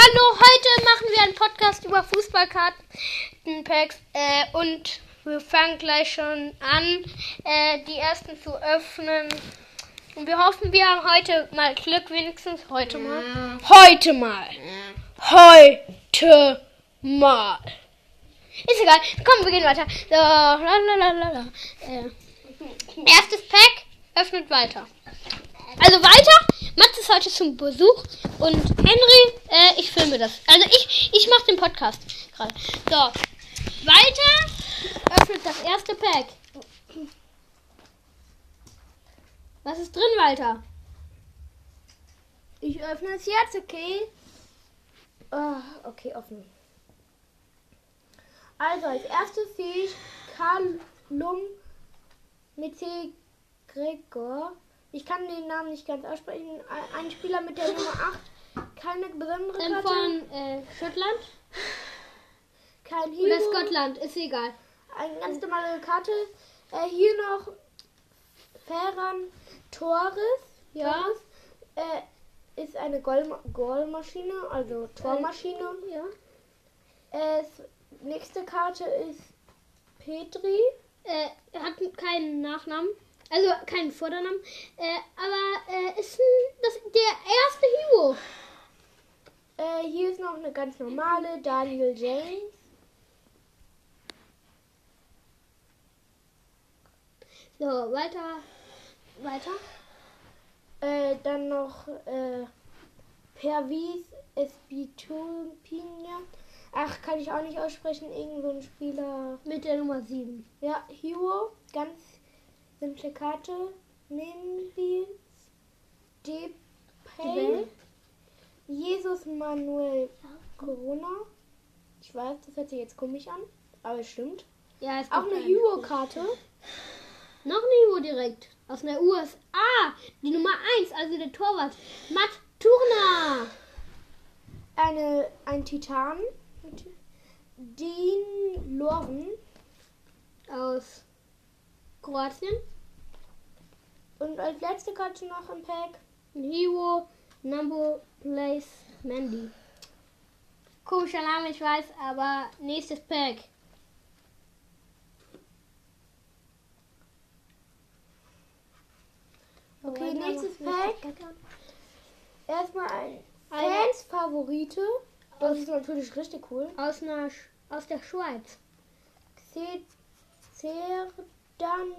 Hallo, heute machen wir einen Podcast über Fußballkartenpacks äh, und wir fangen gleich schon an, äh, die ersten zu öffnen. Und wir hoffen, wir haben heute mal Glück, wenigstens heute mal. Heute mal. Heute mal. Ist egal. Komm, wir gehen weiter. So, lalalala. Äh, erstes Pack öffnet weiter. Also weiter. Mats ist heute zum Besuch und Henry, äh, ich filme das. Also ich, ich mache den Podcast gerade. So, weiter. Öffnet das erste Pack. Was ist drin, Walter? Ich öffne es jetzt, okay? Ah, okay, offen. Also, als sehe ich Kalum Mete Gregor. Ich kann den Namen nicht ganz aussprechen. Ein Spieler mit der Nummer 8. Keine besondere Ähm, Karte. von äh, Schottland Kein oder Hero. Scotland, ist egal. Eine ganz normale Karte. Äh, hier noch Ferran Torres. Ja. Äh, ist eine Goal- Goalmaschine, also Tormaschine. Ja. Äh, nächste Karte ist Petri. Äh, er hat keinen Nachnamen. Also keinen Vordernamen. Äh, aber äh, ist das, der erste Hero. Äh, hier ist noch eine ganz normale Daniel James. So, weiter. Weiter. Äh, dann noch äh, Pervis Espitupinha. Ach, kann ich auch nicht aussprechen. Irgend so ein Spieler. Mit der Nummer 7. Ja, Hero. Ganz simple Karte. Minvils. Depay. Jesus Manuel Corona. Ich weiß, das hört sich jetzt komisch an. Aber es stimmt. Ja, es Auch eine einen. Hero-Karte. Noch eine Hero direkt. Aus der USA. Die Nummer 1, also der Torwart. Matt Turner. Eine, ein Titan. Dean Loren. Aus Kroatien. Und als letzte Karte noch im Pack. Hero. Number Place Mandy. Komischer Name, ich weiß, aber nächstes Pack. Okay, nächstes Pack. Erstmal ein Eine- Fans-Favorite. Das ist natürlich richtig cool. Aus, einer, aus der Schweiz. Ce- Cerdan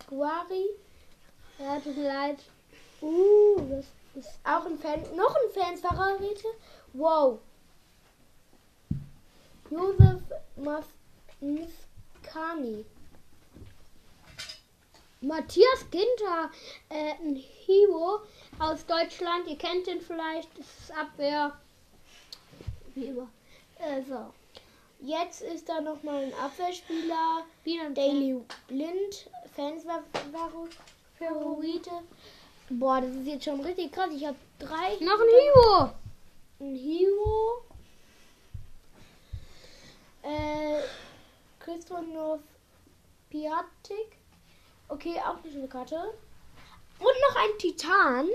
Squari. Tut mir leid. Uh, das ist. Auch ein Fan. Noch ein Fans-Favorite. Wow. Josef Maskani. Matthias Ginter, äh, ein Hero aus Deutschland. Ihr kennt ihn vielleicht. Das ist Abwehr. Wie immer. Äh, so. Jetzt ist da nochmal ein Abwehrspieler. Wieder ein Daily Blind. Fans-Favorite. Boah, das ist jetzt schon richtig krass. Ich habe drei. Noch ein Hero. Ein Hero. Äh, Christoph Piatik. Okay, auch eine schöne Karte. Und noch ein Titan.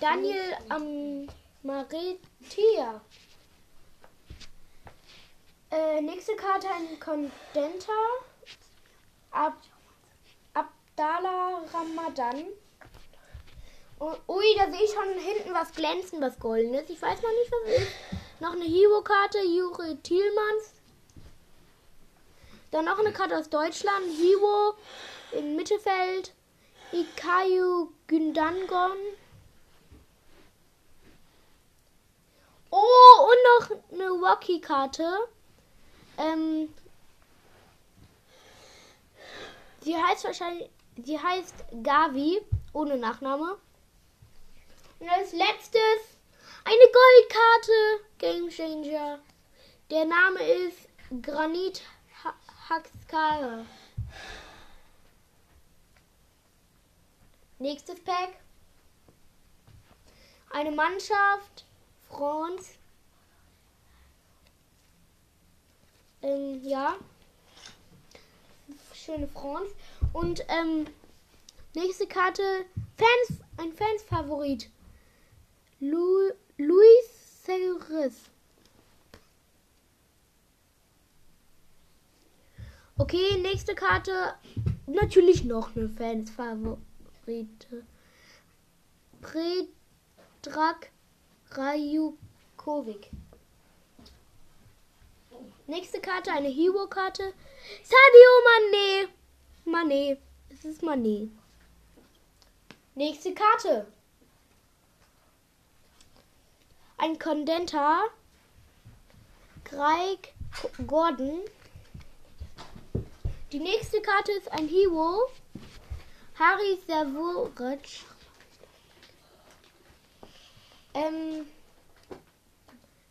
Daniel Amaretia. Äh, nächste Karte ein Condenta. Ab Ramadan. Und, ui, da sehe ich schon hinten was glänzen, was goldenes. Ich weiß noch nicht, was es ist. Noch eine Hero-Karte, Juri Thielmanns. Dann noch eine Karte aus Deutschland, Hero im Mittelfeld, Ikayu Gündangon. Oh, und noch eine Rocky-Karte. Ähm, sie heißt wahrscheinlich, sie heißt Gavi, ohne Nachname. Und als letztes eine Goldkarte, Game Changer. Der Name ist Granit Ha- Haxkara. Nächstes Pack. Eine Mannschaft, France. Ähm, ja. Schöne France. Und ähm, nächste Karte, Fans, ein Fans-Favorit. Lu zerriss. Okay, nächste Karte. Natürlich noch eine Fans-Favorite. Predrag Rajukovic. Nächste Karte, eine Hero-Karte. Sadio Mané. Mané. Es ist Mané. Nächste Karte. Ein Kondenta. Greg Gordon. Die nächste Karte ist ein Hero. Harry Savoric. Ähm,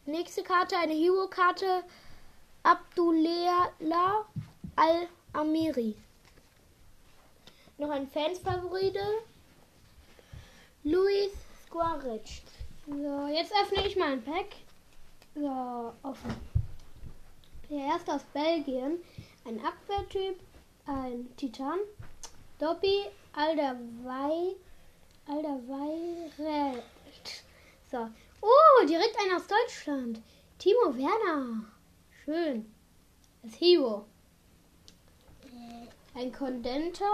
nächste Karte, eine Hero-Karte. Abdullah Al-Amiri. Noch ein Fans-Favorite. Luis Squaric. So, jetzt öffne ich mein Pack. So, offen. Der erste aus Belgien. Ein Abwehrtyp. Ein Titan. Dobby Alderwei. Alderweireld. So. Oh, direkt einer aus Deutschland. Timo Werner. Schön. Das Hero. Ein Kondenter.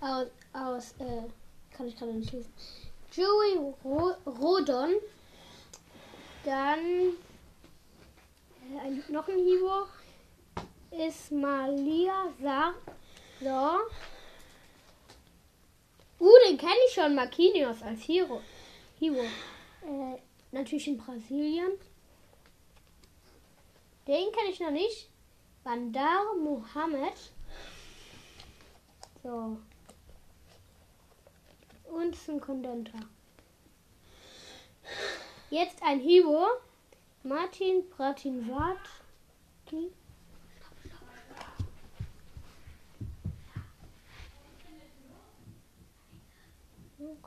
Aus, aus äh, kann ich gerade nicht lesen. Joey Ro Rodon. Dann äh, ein, noch ein Hero. Ismalia Sar. So. Uh, den kenne ich schon. Marquinhos als Hero. Hero. Äh, natürlich in Brasilien. Den kenne ich noch nicht. Bandar Mohammed. So. Und ein Kondenter. Jetzt ein Hero. Martin Pratinwatki.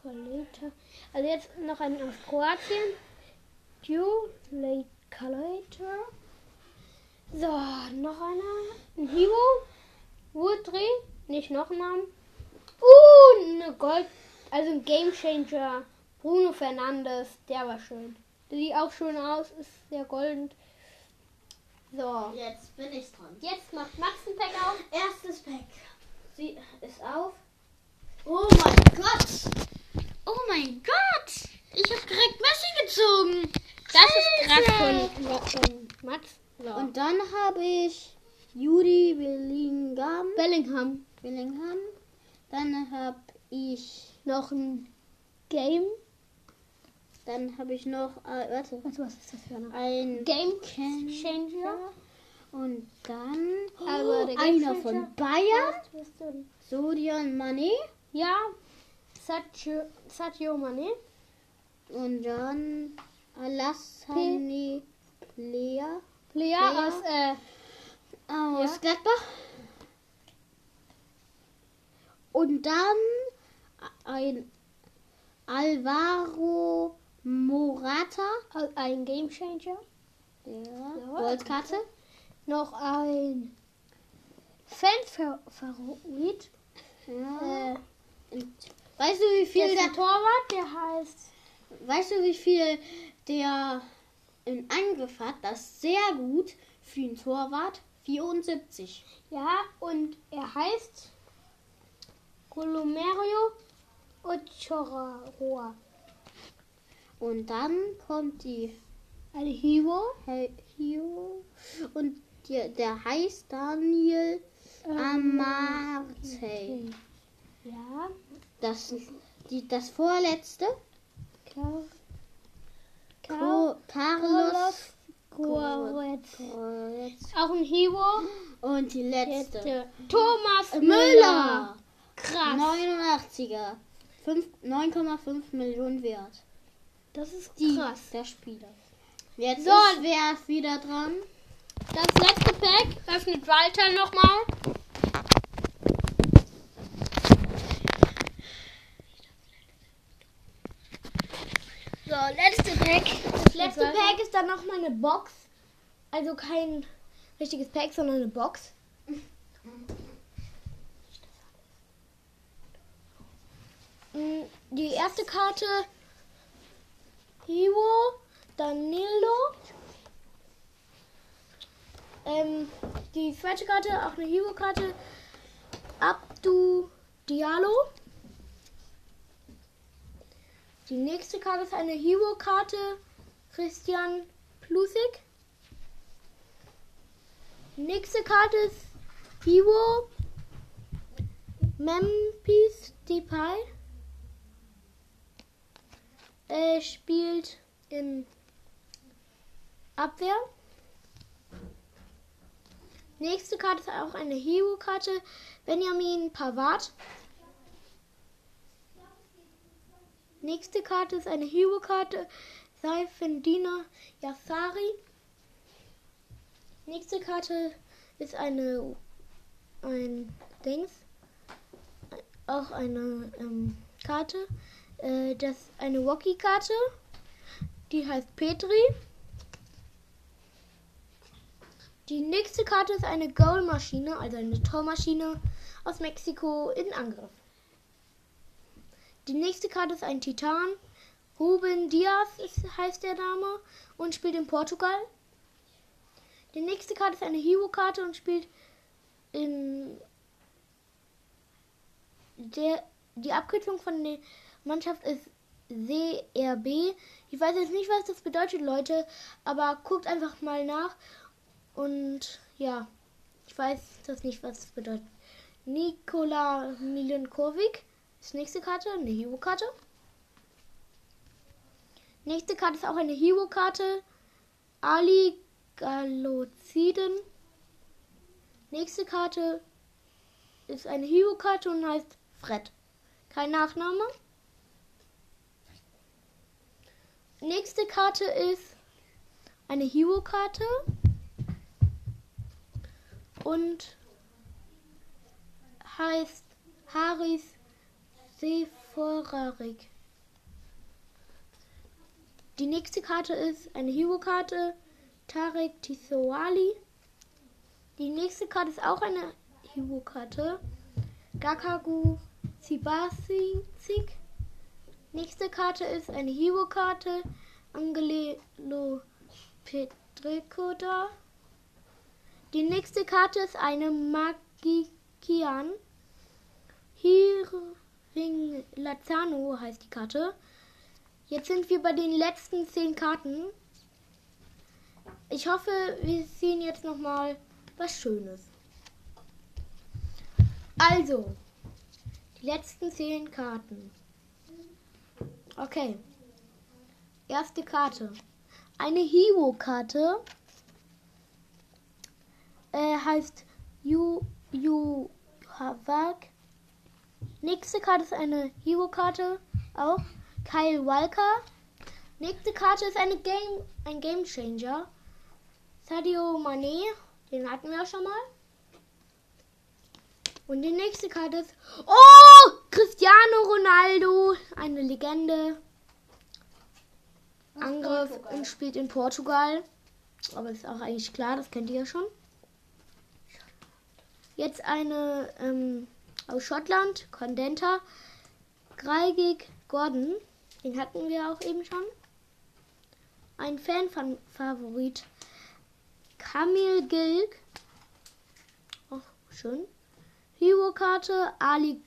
Kaleta. Also jetzt noch ein aus Kroatien. Kaleta. So, noch einer. Ein Hero. Woodry. Nicht noch einen Namen. Uh, eine Gold. Also ein Game Changer. Bruno Fernandes. Der war schön. Der sieht auch schön aus. Ist sehr golden. So. Jetzt bin ich dran. Jetzt macht Max ein Pack auf. Erstes Pack. Sie ist auf. Oh mein Gott. Oh mein Gott. Ich habe direkt Messi gezogen. Das ist krass von, von Max. So. Und dann habe ich Judy Bellingham. Bellingham. Bellingham. Dann habe ich Noch ein Game. dann habe ich noch äh, warte, Also, was ist das für eine? ein Game Changer. Und dann Aber der Game einer von Bayern? Sodian Mané Ja, Sadio Mane. und dann Alassane Lea Lea Lea. aus, äh, aus Gladbach. Und dann ein Alvaro Morata, ein Game Changer. der Ja. Goldkarte. Noch ein Fan-Favorit. Ja. Äh, weißt du, wie der viel der, ein Torwart, der heißt. weißt du, wie viel der in Angriff hat? Das sehr gut für einen Torwart. 74. Ja, und er heißt Colomerio Ochoa. Und dann kommt die Ein Hero. Hey, Hero. Und der, der heißt Daniel Ähm, Amartey. Ja, Das, die, das vorletzte. Car Carlos Goretz. Auch ein Hero. Und die letzte. der Thomas Müller. Krass. 89er. Fünf- 9,5 Millionen wert. Das ist Die, krass. Der Spieler. Jetzt So. ist wer wieder dran? Das letzte Pack öffnet Walter nochmal. So, letzte Pack. Das letzte Pack ist dann nochmal eine Box. Also kein richtiges Pack, sondern eine Box. Mm, die erste Karte Hero, Danilo. Ähm, die zweite Karte, auch eine Hero-Karte, Abdu Diallo. Die nächste Karte ist eine Hero-Karte. Christian Plusik. Nächste Karte ist Hero. Memphis Depay. Er spielt in Abwehr. Nächste Karte ist auch eine Hero-Karte. Benjamin Pavard. Nächste Karte ist eine Hero-Karte. Seifendina Yassari. Nächste Karte ist eine ein Dings. Auch eine ähm, Karte. Äh, das ist eine Rocky-Karte. Die heißt Petri. Die nächste Karte ist eine Goal-Maschine, also eine Tormaschine aus Mexiko in Angriff. Die nächste Karte ist ein Titan. Ruben Diaz ist, heißt der Name und spielt in Portugal. Die nächste Karte ist eine Hero-Karte und spielt in der die Abkürzung von der Mannschaft ist CRB. Ich weiß jetzt nicht, was das bedeutet, Leute, aber guckt einfach mal nach. Und ja, ich weiß das nicht, was das bedeutet. Nikola Milenkovic ist nächste Karte, eine Hero-Karte. Nächste Karte ist auch eine Hero-Karte. Ali Galoziden. Nächste Karte ist eine Hero-Karte und heißt Fred. Kein Nachname. Nächste Karte ist eine Hero-Karte und heißt Haris Seforarik. Die nächste Karte ist eine Hero-Karte, Tarek Tissoali. Die nächste Karte ist auch eine Hero-Karte, Gakagu Zibasizik. Nächste Karte ist eine Hero-Karte, Angelelo Petrikoda. Die nächste Karte ist eine Magikian. Hiring Lazano heißt die Karte. Jetzt sind wir bei den letzten zehn Karten. Ich hoffe, wir sehen jetzt noch mal was Schönes. Also, die letzten zehn Karten. Okay. Erste Karte. Eine Hero-Karte. Äh, heißt Yu Yu Havak. Nächste Karte ist eine Hero-Karte. Auch. Kyle Walker. Nächste Karte ist eine Game, ein Game Changer. Sadio Mane. Den hatten wir schon mal. Und die nächste Karte ist. Oh! Cristiano Ronaldo. Eine Legende. Angriff Portugal. und spielt in Portugal. Aber ist auch eigentlich klar, das kennt ihr ja schon. Jetzt eine ähm, aus Schottland, Condenta. Greigig Gordon. Den hatten wir auch eben schon. Ein Fan-Favorit. Kamil Gilg. Oh, schön. Hero-Karte Ali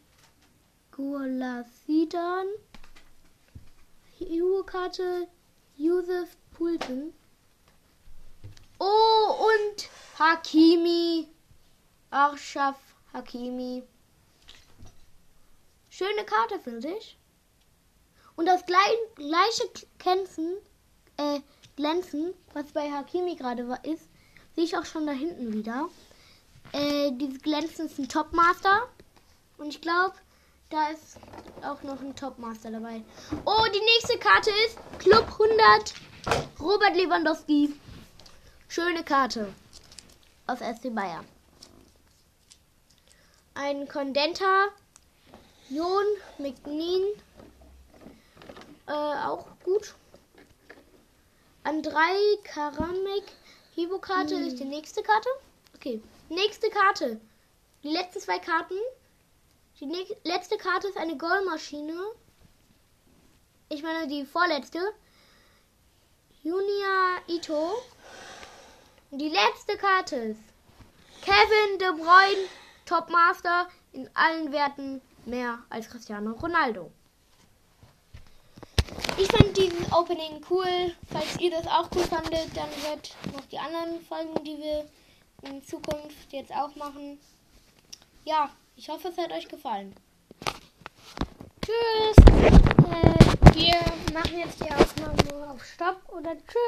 Gulasidan. Hero-Karte Yusuf Pulten. Oh, und Hakimi. Arshaf Hakimi. Schöne Karte, finde ich. Und das gleich, gleiche Glänzen, äh, Glänzen, was bei Hakimi gerade wa- ist, sehe ich auch schon da hinten wieder. Äh, dieses Glänzen ist ein Topmaster. Und ich glaube, da ist auch noch ein Topmaster dabei. Oh, die nächste Karte ist Club 100 Robert Lewandowski. Schöne Karte aus SC Bayern. Ein Condenta Jon McNean. Äh, auch gut. An drei Karamek. Hibo-Karte ist die nächste Karte. Okay. Nächste Karte. Die letzten zwei Karten. Die letzte Karte ist eine Goalmaschine. Ich meine die vorletzte. Junia Ito. Und die letzte Karte ist Kevin De Bruyne, Topmaster in allen Werten mehr als Cristiano Ronaldo. Ich fand dieses Opening cool. Falls ihr das auch cool fandet, dann hört noch die anderen Folgen, die wir in Zukunft jetzt auch machen. Ja, ich hoffe, es hat euch gefallen. Tschüss. Äh, wir machen jetzt die Aufnahme auf Stopp oder Tschüss.